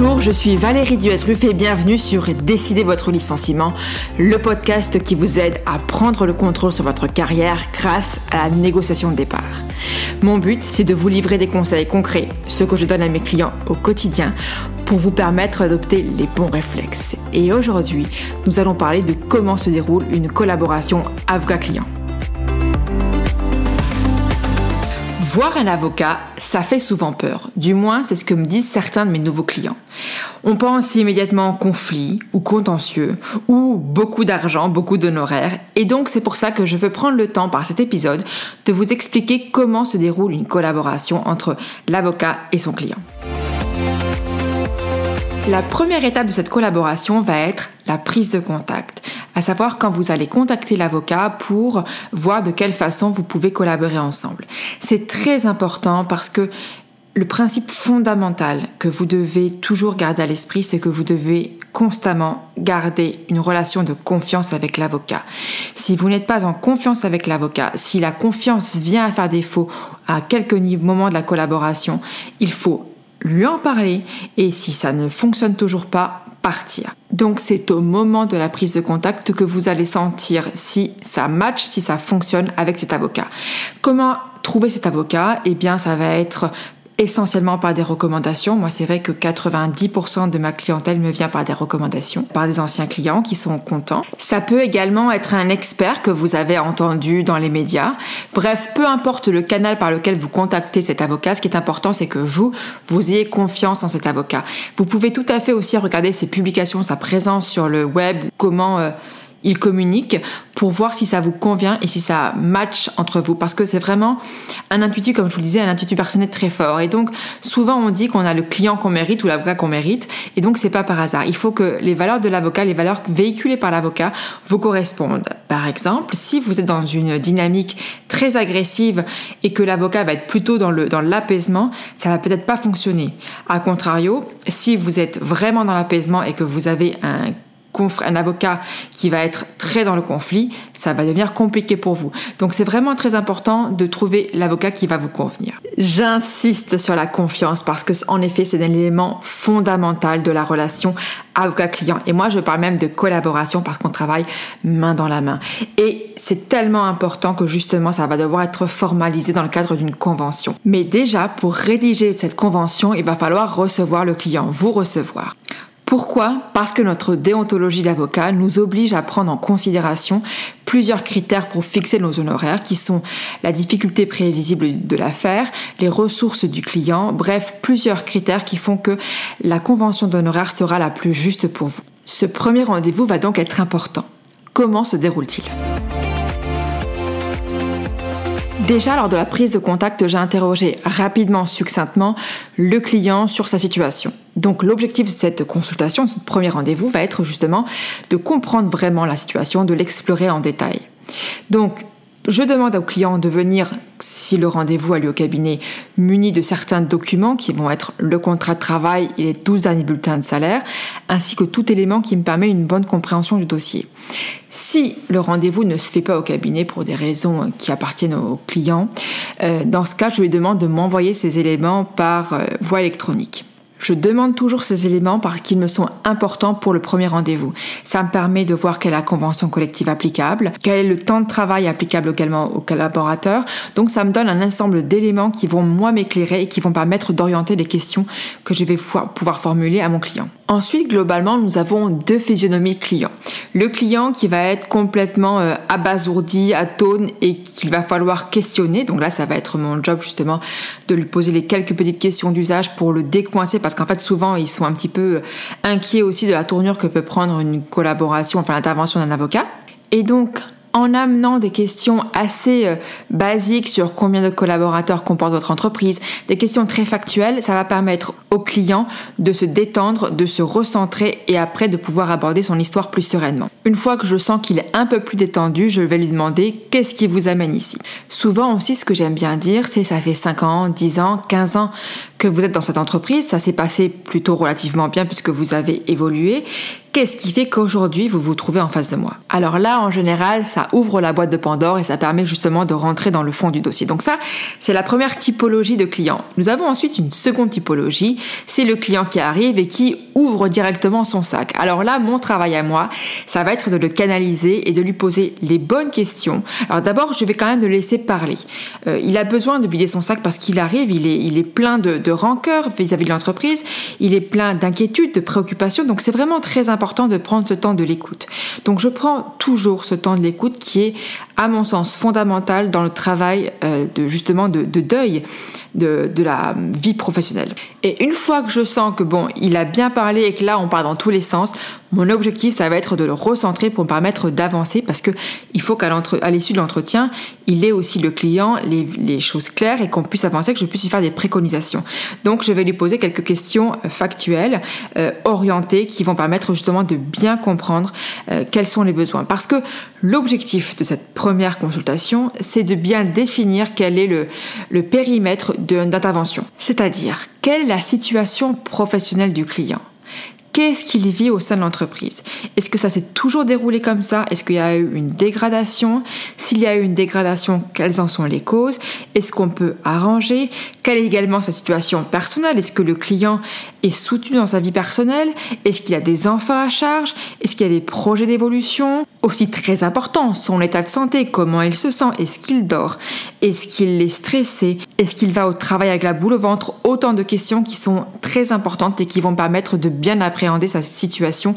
Bonjour, je suis Valérie Duès-Ruff bienvenue sur Décidez votre licenciement, le podcast qui vous aide à prendre le contrôle sur votre carrière grâce à la négociation de départ. Mon but, c'est de vous livrer des conseils concrets, ce que je donne à mes clients au quotidien, pour vous permettre d'adopter les bons réflexes. Et aujourd'hui, nous allons parler de comment se déroule une collaboration avocat-client. Voir un avocat, ça fait souvent peur. Du moins, c'est ce que me disent certains de mes nouveaux clients. On pense immédiatement conflit ou contentieux ou beaucoup d'argent, beaucoup d'honoraires. Et donc, c'est pour ça que je veux prendre le temps par cet épisode de vous expliquer comment se déroule une collaboration entre l'avocat et son client. La première étape de cette collaboration va être la prise de contact, à savoir quand vous allez contacter l'avocat pour voir de quelle façon vous pouvez collaborer ensemble. C'est très important parce que le principe fondamental que vous devez toujours garder à l'esprit, c'est que vous devez constamment garder une relation de confiance avec l'avocat. Si vous n'êtes pas en confiance avec l'avocat, si la confiance vient à faire défaut à quelques moments de la collaboration, il faut lui en parler et si ça ne fonctionne toujours pas, partir. Donc c'est au moment de la prise de contact que vous allez sentir si ça match, si ça fonctionne avec cet avocat. Comment trouver cet avocat? Eh bien ça va être essentiellement par des recommandations. Moi, c'est vrai que 90% de ma clientèle me vient par des recommandations, par des anciens clients qui sont contents. Ça peut également être un expert que vous avez entendu dans les médias. Bref, peu importe le canal par lequel vous contactez cet avocat, ce qui est important, c'est que vous, vous ayez confiance en cet avocat. Vous pouvez tout à fait aussi regarder ses publications, sa présence sur le web, comment... Euh, il communique pour voir si ça vous convient et si ça match entre vous. Parce que c'est vraiment un intuitu, comme je vous le disais, un intuitu personnel très fort. Et donc, souvent, on dit qu'on a le client qu'on mérite ou l'avocat qu'on mérite. Et donc, c'est pas par hasard. Il faut que les valeurs de l'avocat, les valeurs véhiculées par l'avocat, vous correspondent. Par exemple, si vous êtes dans une dynamique très agressive et que l'avocat va être plutôt dans dans l'apaisement, ça va peut-être pas fonctionner. A contrario, si vous êtes vraiment dans l'apaisement et que vous avez un un avocat qui va être très dans le conflit, ça va devenir compliqué pour vous. Donc c'est vraiment très important de trouver l'avocat qui va vous convenir. J'insiste sur la confiance parce que en effet c'est un élément fondamental de la relation avocat-client. Et moi je parle même de collaboration parce qu'on travaille main dans la main. Et c'est tellement important que justement ça va devoir être formalisé dans le cadre d'une convention. Mais déjà pour rédiger cette convention, il va falloir recevoir le client, vous recevoir. Pourquoi Parce que notre déontologie d'avocat nous oblige à prendre en considération plusieurs critères pour fixer nos honoraires qui sont la difficulté prévisible de l'affaire, les ressources du client, bref, plusieurs critères qui font que la convention d'honoraires sera la plus juste pour vous. Ce premier rendez-vous va donc être important. Comment se déroule-t-il? Déjà, lors de la prise de contact, j'ai interrogé rapidement, succinctement, le client sur sa situation. Donc l'objectif de cette consultation, de ce premier rendez-vous, va être justement de comprendre vraiment la situation, de l'explorer en détail. Donc je demande au client de venir, si le rendez-vous a lieu au cabinet, muni de certains documents qui vont être le contrat de travail et les 12 derniers bulletins de salaire, ainsi que tout élément qui me permet une bonne compréhension du dossier. Si le rendez-vous ne se fait pas au cabinet pour des raisons qui appartiennent au client, euh, dans ce cas, je lui demande de m'envoyer ces éléments par euh, voie électronique. Je demande toujours ces éléments parce qu'ils me sont importants pour le premier rendez-vous. Ça me permet de voir quelle est la convention collective applicable, quel est le temps de travail applicable également aux collaborateurs. Donc ça me donne un ensemble d'éléments qui vont moi m'éclairer et qui vont permettre d'orienter les questions que je vais pouvoir formuler à mon client. Ensuite, globalement, nous avons deux physionomies clients. Le client qui va être complètement euh, abasourdi, atone et qu'il va falloir questionner. Donc là, ça va être mon job justement de lui poser les quelques petites questions d'usage pour le décoincer parce qu'en fait, souvent, ils sont un petit peu inquiets aussi de la tournure que peut prendre une collaboration, enfin l'intervention d'un avocat. Et donc, en amenant des questions assez euh, basiques sur combien de collaborateurs comporte votre entreprise, des questions très factuelles, ça va permettre au client de se détendre, de se recentrer et après de pouvoir aborder son histoire plus sereinement. Une fois que je sens qu'il est un peu plus détendu, je vais lui demander qu'est-ce qui vous amène ici? Souvent aussi ce que j'aime bien dire, c'est ça fait 5 ans, 10 ans, 15 ans que vous êtes dans cette entreprise, ça s'est passé plutôt relativement bien puisque vous avez évolué. Qu'est-ce qui fait qu'aujourd'hui vous vous trouvez en face de moi? Alors là, en général, ça ouvre la boîte de Pandore et ça permet justement de rentrer dans le fond du dossier. Donc ça, c'est la première typologie de client. Nous avons ensuite une seconde typologie, c'est le client qui arrive et qui ouvre directement son sac. Alors là, mon travail à moi, ça va être de le canaliser et de lui poser les bonnes questions. Alors d'abord, je vais quand même le laisser parler. Euh, il a besoin de vider son sac parce qu'il arrive, il est, il est plein de, de rancœur vis-à-vis de l'entreprise, il est plein d'inquiétudes, de préoccupations. Donc c'est vraiment très important important de prendre ce temps de l'écoute. Donc je prends toujours ce temps de l'écoute qui est, à mon sens, fondamental dans le travail euh, de justement de, deuil de, la vie professionnelle. Et une fois que je sens que bon, il a bien parlé et que là on part dans tous les sens, mon objectif ça va être de le recentrer pour me permettre d'avancer parce que il faut qu'à l'issue de l'entretien, il ait aussi le client les, les choses claires et qu'on puisse avancer, que je puisse lui faire des préconisations. Donc je vais lui poser quelques questions euh, factuelles, euh, orientées, qui vont permettre justement de bien comprendre euh, quels sont les besoins. Parce que l'objectif de cette première consultation, c'est de bien définir quel est le, le périmètre d'intervention. C'est-à-dire, quelle est la situation professionnelle du client? Qu'est-ce qu'il vit au sein de l'entreprise? Est-ce que ça s'est toujours déroulé comme ça? Est-ce qu'il y a eu une dégradation? S'il y a eu une dégradation, quelles en sont les causes? Est-ce qu'on peut arranger? Quelle est également sa situation personnelle? Est-ce que le client est soutenu dans sa vie personnelle? Est-ce qu'il a des enfants à charge? Est-ce qu'il y a des projets d'évolution? Aussi très important, son état de santé, comment il se sent? Est-ce qu'il dort? Est-ce qu'il est stressé? Est-ce qu'il va au travail avec la boule au ventre? Autant de questions qui sont très importantes et qui vont permettre de bien appréhender sa situation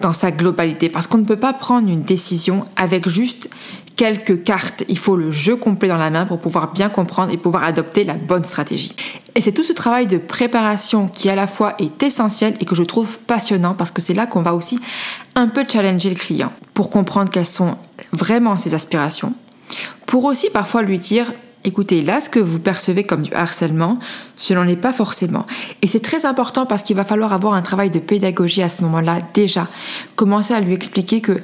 dans sa globalité. Parce qu'on ne peut pas prendre une décision avec juste quelques cartes. Il faut le jeu complet dans la main pour pouvoir bien comprendre et pouvoir adopter la bonne stratégie. Et c'est tout ce travail de préparation qui à la fois est essentiel et que je trouve passionnant parce que c'est là qu'on va aussi un peu challenger le client pour comprendre quelles sont vraiment ses aspirations. Pour aussi parfois lui dire écoutez, là, ce que vous percevez comme du harcèlement, ce n'en est pas forcément. Et c'est très important parce qu'il va falloir avoir un travail de pédagogie à ce moment-là déjà. Commencer à lui expliquer que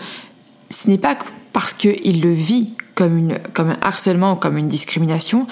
ce n'est pas parce qu'il le vit comme, un harcèlement ou comme une discrimination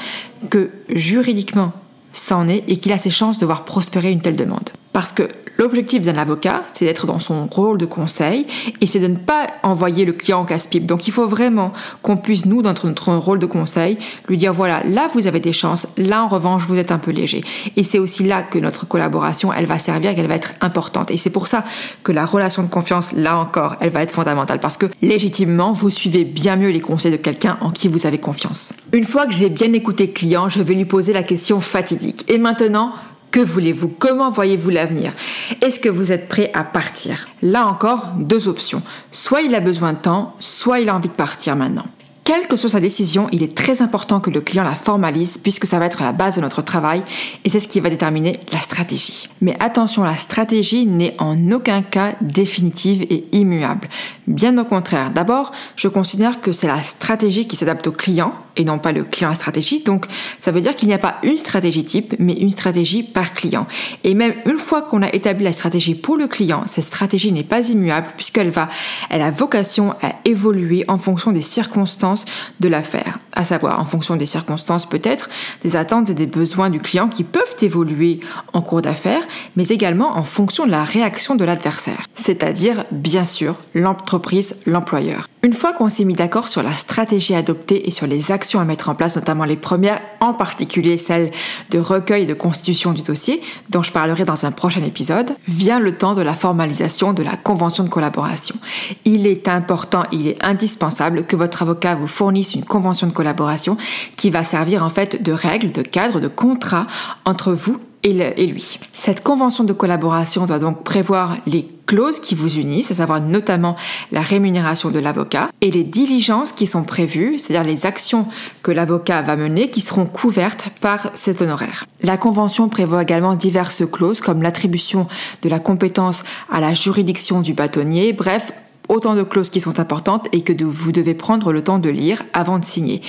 que juridiquement, ça en est et qu'il a ses chances de voir prospérer une telle demande. Parce que L'objectif d'un avocat, c'est d'être dans son rôle de conseil et c'est de ne pas envoyer le client en casse-pipe. Donc il faut vraiment qu'on puisse, nous, dans notre rôle de conseil, lui dire voilà, là vous avez des chances, là en revanche vous êtes un peu léger. Et c'est aussi là que notre collaboration, elle va servir, qu'elle va être importante. Et c'est pour ça que la relation de confiance, là encore, elle va être fondamentale parce que légitimement, vous suivez bien mieux les conseils de quelqu'un en qui vous avez confiance. Une fois que j'ai bien écouté le client, je vais lui poser la question fatidique. Et maintenant, que voulez-vous? Comment voyez-vous l'avenir? Est-ce que vous êtes prêt à partir? Là encore, deux options. Soit il a besoin de temps, soit il a envie de partir maintenant. Quelle que soit sa décision, il est très important que le client la formalise puisque ça va être la base de notre travail et c'est ce qui va déterminer la stratégie. Mais attention, la stratégie n'est en aucun cas définitive et immuable. Bien au contraire. D'abord, je considère que c'est la stratégie qui s'adapte au client et non pas le client à stratégie. Donc, ça veut dire qu'il n'y a pas une stratégie type, mais une stratégie par client. Et même une fois qu'on a établi la stratégie pour le client, cette stratégie n'est pas immuable puisqu'elle va, elle a vocation à évoluer en fonction des circonstances de l'affaire, à savoir en fonction des circonstances peut-être, des attentes et des besoins du client qui peuvent évoluer en cours d'affaires, mais également en fonction de la réaction de l'adversaire, c'est-à-dire bien sûr l'entreprise, l'employeur. Une fois qu'on s'est mis d'accord sur la stratégie adoptée et sur les actions à mettre en place, notamment les premières, en particulier celles de recueil et de constitution du dossier, dont je parlerai dans un prochain épisode, vient le temps de la formalisation de la convention de collaboration. Il est important, il est indispensable que votre avocat vous fournissent une convention de collaboration qui va servir en fait de règle, de cadre, de contrat entre vous et, lui. Cette convention de collaboration doit donc prévoir les clauses qui vous unissent, à savoir notamment la rémunération de l'avocat et les diligences qui sont prévues, c'est-à-dire les actions que l'avocat va mener qui seront couvertes par cet honoraire. La convention prévoit également diverses clauses comme l'attribution de la compétence à la juridiction du bâtonnier, bref, autant de clauses qui sont importantes et que vous devez prendre le temps de lire avant de signer.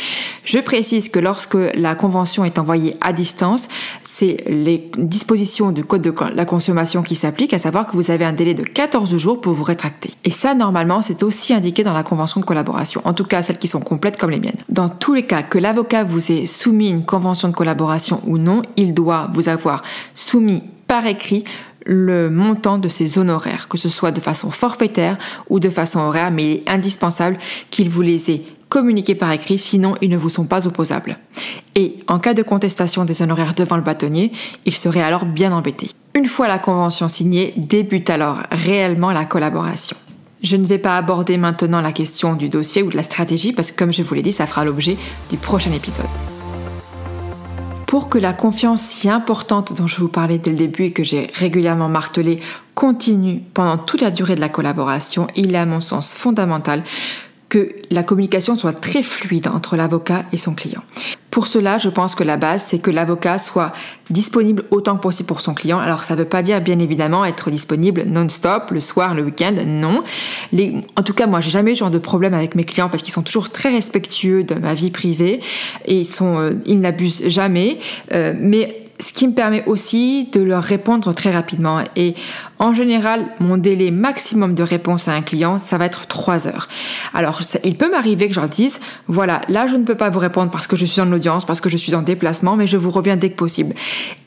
Je précise que lorsque la convention est envoyée à distance, c'est les dispositions du code de la consommation qui s'appliquent, à savoir que vous avez un délai de 14 jours pour vous rétracter. Et ça, normalement, c'est aussi indiqué dans la convention de collaboration, en tout cas celles qui sont complètes comme les miennes. Dans tous les cas, que l'avocat vous ait soumis une convention de collaboration ou non, il doit vous avoir soumis par écrit le montant de ses honoraires, que ce soit de façon forfaitaire ou de façon horaire, mais il est indispensable qu'il vous les ait communiqués par écrit, sinon ils ne vous sont pas opposables. Et en cas de contestation des honoraires devant le bâtonnier, il serait alors bien embêté. Une fois la convention signée, débute alors réellement la collaboration. Je ne vais pas aborder maintenant la question du dossier ou de la stratégie parce que comme je vous l'ai dit, ça fera l'objet du prochain épisode. Pour que la confiance si importante dont je vous parlais dès le début et que j'ai régulièrement martelé continue pendant toute la durée de la collaboration, il est à mon sens fondamental que la communication soit très fluide entre l'avocat et son client. Pour cela, je pense que la base, c'est que l'avocat soit disponible autant que possible pour son client. Alors, ça ne veut pas dire, bien évidemment, être disponible non-stop, le soir, le week-end, non. en tout cas, moi, j'ai jamais eu ce genre de problème avec mes clients parce qu'ils sont toujours très respectueux de ma vie privée et ils, sont, euh, ils n'abusent jamais. Euh, mais ce qui me permet aussi de leur répondre très rapidement. Et en général, mon délai maximum de réponse à un client, ça va être 3 heures. Alors, il peut m'arriver que je leur dise, voilà, là, je ne peux pas vous répondre parce que je suis en audience, parce que je suis en déplacement, mais je vous reviens dès que possible.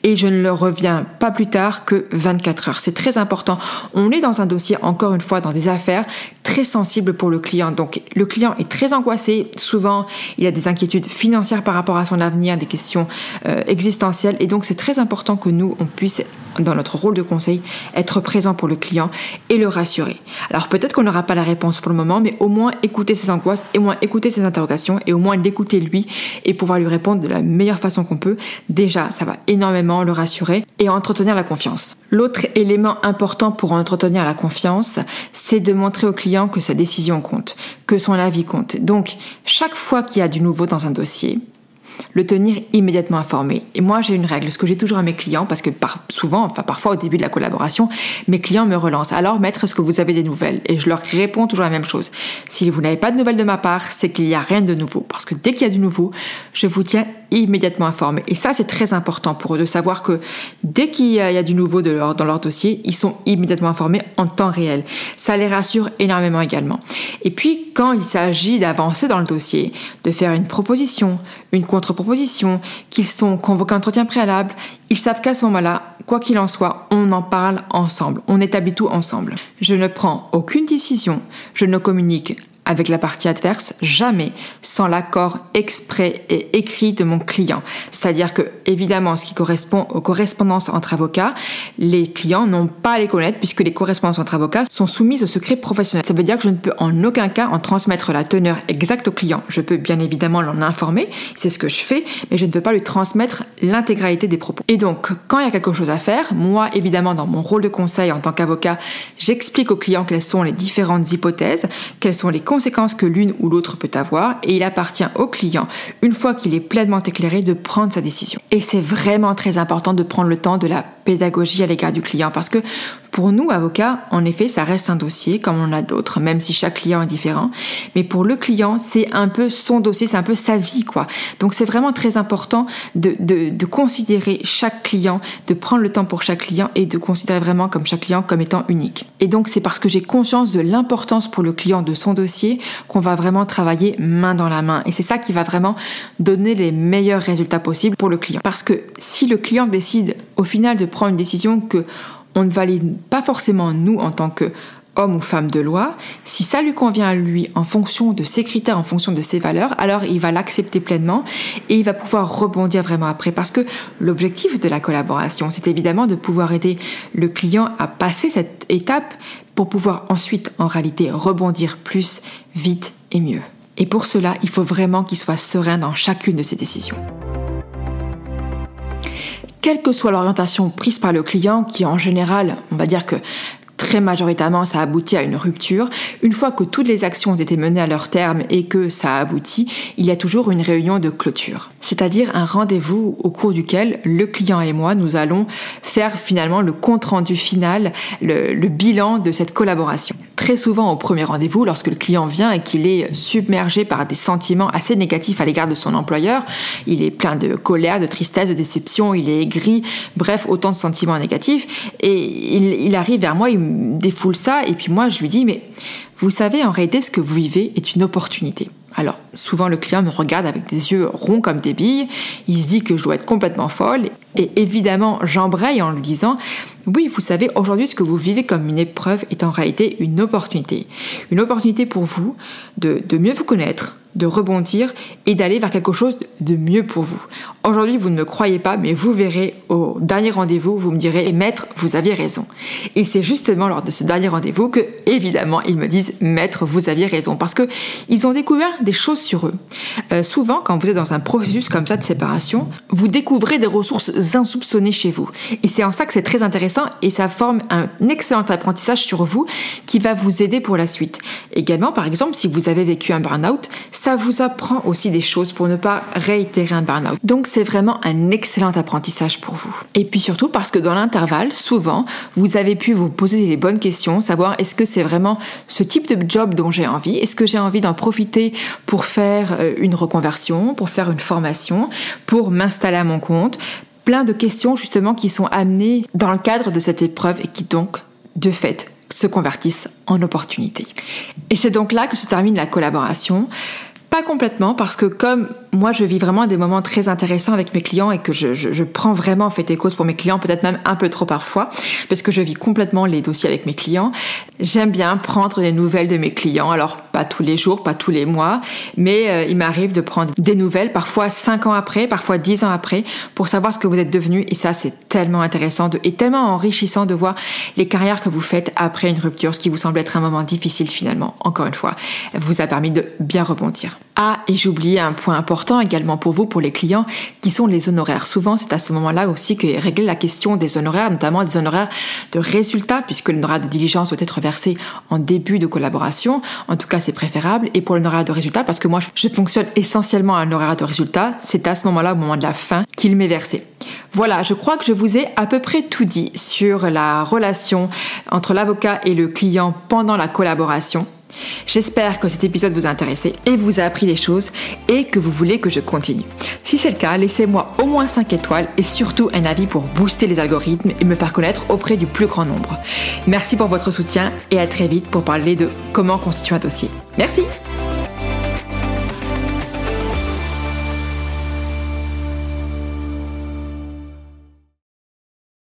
Et je ne leur reviens pas plus tard que 24 heures. C'est très important. On est dans un dossier, encore une fois, dans des affaires très sensibles pour le client. Donc, le client est très angoissé. Souvent, il a des inquiétudes financières par rapport à son avenir, des questions euh, existentielles. Et donc, c'est très important que nous, on puisse, dans notre rôle de conseil, être présent pour le client et le rassurer. Alors peut-être qu'on n'aura pas la réponse pour le moment, mais au moins écouter ses angoisses, et au moins écouter ses interrogations, et au moins l'écouter lui, et pouvoir lui répondre de la meilleure façon qu'on peut. Déjà, ça va énormément le rassurer et entretenir la confiance. L'autre élément important pour entretenir la confiance, c'est de montrer au client que sa décision compte, que son avis compte. Donc, chaque fois qu'il y a du nouveau dans un dossier, le tenir immédiatement informé. Et moi, j'ai une règle, ce que j'ai toujours à mes clients, parce que souvent, enfin parfois au début de la collaboration, mes clients me relancent. Alors, maître, est-ce que vous avez des nouvelles? Et je leur réponds toujours la même chose. Si vous n'avez pas de nouvelles de ma part, c'est qu'il n'y a rien de nouveau. Parce que dès qu'il y a du nouveau, je vous tiens immédiatement informé. Et ça, c'est très important pour eux de savoir que dès qu'il y, a du nouveau dans leur dossier, ils sont immédiatement informés en temps réel. Ça les rassure énormément également. Et puis, quand il s'agit d'avancer dans le dossier, de faire une proposition, une contre-proposition, qu'ils sont convoqués à entretien préalable, ils savent qu'à ce moment-là, quoi qu'il en soit, on en parle ensemble, on établit tout ensemble. Je ne prends aucune décision, je ne communique avec la partie adverse, jamais sans l'accord exprès et écrit de mon client. C'est-à-dire que, évidemment, ce qui correspond aux correspondances entre avocats, les clients n'ont pas à les connaître puisque les correspondances entre avocats sont soumises au secret professionnel. Ça veut dire que je ne peux en aucun cas en transmettre la teneur exacte au client. Je peux bien évidemment l'en informer, c'est ce que je fais, mais je ne peux pas lui transmettre l'intégralité des propos. Et donc, quand il y a quelque chose à faire, moi, évidemment, dans mon rôle de conseil en tant qu'avocat, j'explique au client quelles sont les différentes hypothèses, quelles sont les conséquences que l'une ou l'autre peut avoir et il appartient au client, une fois qu'il est pleinement éclairé, de prendre sa décision. Et c'est vraiment très important de prendre le temps de la pédagogie à l'égard du client parce que pour nous, avocats, en effet, ça reste un dossier comme on a d'autres, même si chaque client est différent. Mais pour le client, c'est un peu son dossier, c'est un peu sa vie, quoi. Donc c'est vraiment très important de, de, de, considérer chaque client, de prendre le temps pour chaque client et de considérer vraiment comme chaque client comme étant unique. Et donc c'est parce que j'ai conscience de l'importance pour le client de son dossier qu'on va vraiment travailler main dans la main. Et c'est ça qui va vraiment donner les meilleurs résultats possibles pour le client. Parce que si le client décide au final de prendre une décision que on ne valide pas forcément nous en tant que homme ou femme de loi, si ça lui convient à lui en fonction de ses critères, en fonction de ses valeurs, alors il va l'accepter pleinement et il va pouvoir rebondir vraiment après. Parce que l'objectif de la collaboration, c'est évidemment de pouvoir aider le client à passer cette étape pour pouvoir ensuite, en réalité, rebondir plus, vite et mieux. Et pour cela, il faut vraiment qu'il soit serein dans chacune de ses décisions quelle que soit l'orientation prise par le client, qui en général, on va dire que très majoritairement ça aboutit à une rupture, une fois que toutes les actions ont été menées à leur terme et que ça a abouti, il y a toujours une réunion de clôture, c'est-à-dire un rendez-vous au cours duquel le client et moi, nous allons faire finalement le compte-rendu final, le, bilan de cette collaboration. Très souvent au premier rendez-vous, lorsque le client vient et qu'il est submergé par des sentiments assez négatifs à l'égard de son employeur, il est plein de colère, de tristesse, de déception, il est aigri, bref, autant de sentiments négatifs, et il arrive vers moi, il me défoule ça, et puis moi je lui dis, mais vous savez, en réalité, ce que vous vivez est une opportunité. Alors, souvent le client me regarde avec des yeux ronds comme des billes, il se dit que je dois être complètement folle, et évidemment j'embraye en lui disant, oui, vous savez, aujourd'hui ce que vous vivez comme une épreuve est en réalité une opportunité. Une opportunité pour vous de, de mieux vous connaître, de rebondir et d'aller vers quelque chose de mieux pour vous. Aujourd'hui, vous ne me croyez pas, mais vous verrez au dernier rendez-vous, vous me direz, maître, vous aviez raison. Et c'est justement lors de ce dernier rendez-vous que, évidemment, ils me disent, maître, vous aviez raison, parce que ils ont découvert des choses sur eux. Euh, souvent, quand vous êtes dans un processus comme ça de séparation, vous découvrez des ressources insoupçonnées chez vous. Et c'est en ça que c'est très intéressant et ça forme un excellent apprentissage sur vous qui va vous aider pour la suite. Également, par exemple, si vous avez vécu un burn-out, ça vous apprend aussi des choses pour ne pas réitérer un burn-out. Donc c'est vraiment un excellent apprentissage pour vous. Et puis surtout parce que dans l'intervalle, souvent, vous avez pu vous poser les bonnes questions, savoir est-ce que c'est vraiment ce type de job dont j'ai envie, est-ce que j'ai envie d'en profiter pour faire euh, une reconversion, pour faire une formation, pour m'installer à mon compte. Plein de questions justement qui sont amenées dans le cadre de cette épreuve et qui donc, de fait, se convertissent en opportunités. Et c'est donc là que se termine la collaboration. Pas complètement, parce que comme moi je vis vraiment des moments très intéressants avec mes clients et que je, je, prends vraiment fait et cause pour mes clients, peut-être même un peu trop parfois, parce que je vis complètement les dossiers avec mes clients, j'aime bien prendre des nouvelles de mes clients. Alors pas tous les jours, pas tous les mois, mais euh, il m'arrive de prendre des nouvelles, parfois cinq ans après, parfois dix ans après, pour savoir ce que vous êtes devenu. Et ça c'est tellement intéressant et tellement enrichissant de voir les carrières que vous faites après une rupture, ce qui vous semble être un moment difficile finalement. Encore une fois, vous a permis de bien rebondir. Ah, et j'ai oublié un point important également pour vous, pour les clients, qui sont les honoraires. Souvent, c'est à ce moment-là aussi que réglée la question des honoraires, notamment des honoraires de résultats, puisque l'honoraire de diligence doit être versé en début de collaboration. En tout cas, c'est préférable. Et pour l'honoraire de résultat, parce que moi, je fonctionne essentiellement à un honoraire de résultat, c'est à ce moment-là, au moment de la fin, qu'il m'est versé. Voilà, je crois que je vous ai à peu près tout dit sur la relation entre l'avocat et le client pendant la collaboration. J'espère que cet épisode vous a intéressé et vous a appris des choses et que vous voulez que je continue. Si c'est le cas, laissez-moi au moins 5 étoiles et surtout un avis pour booster les algorithmes et me faire connaître auprès du plus grand nombre. Merci pour votre soutien et à très vite pour parler de comment constituer un dossier. Merci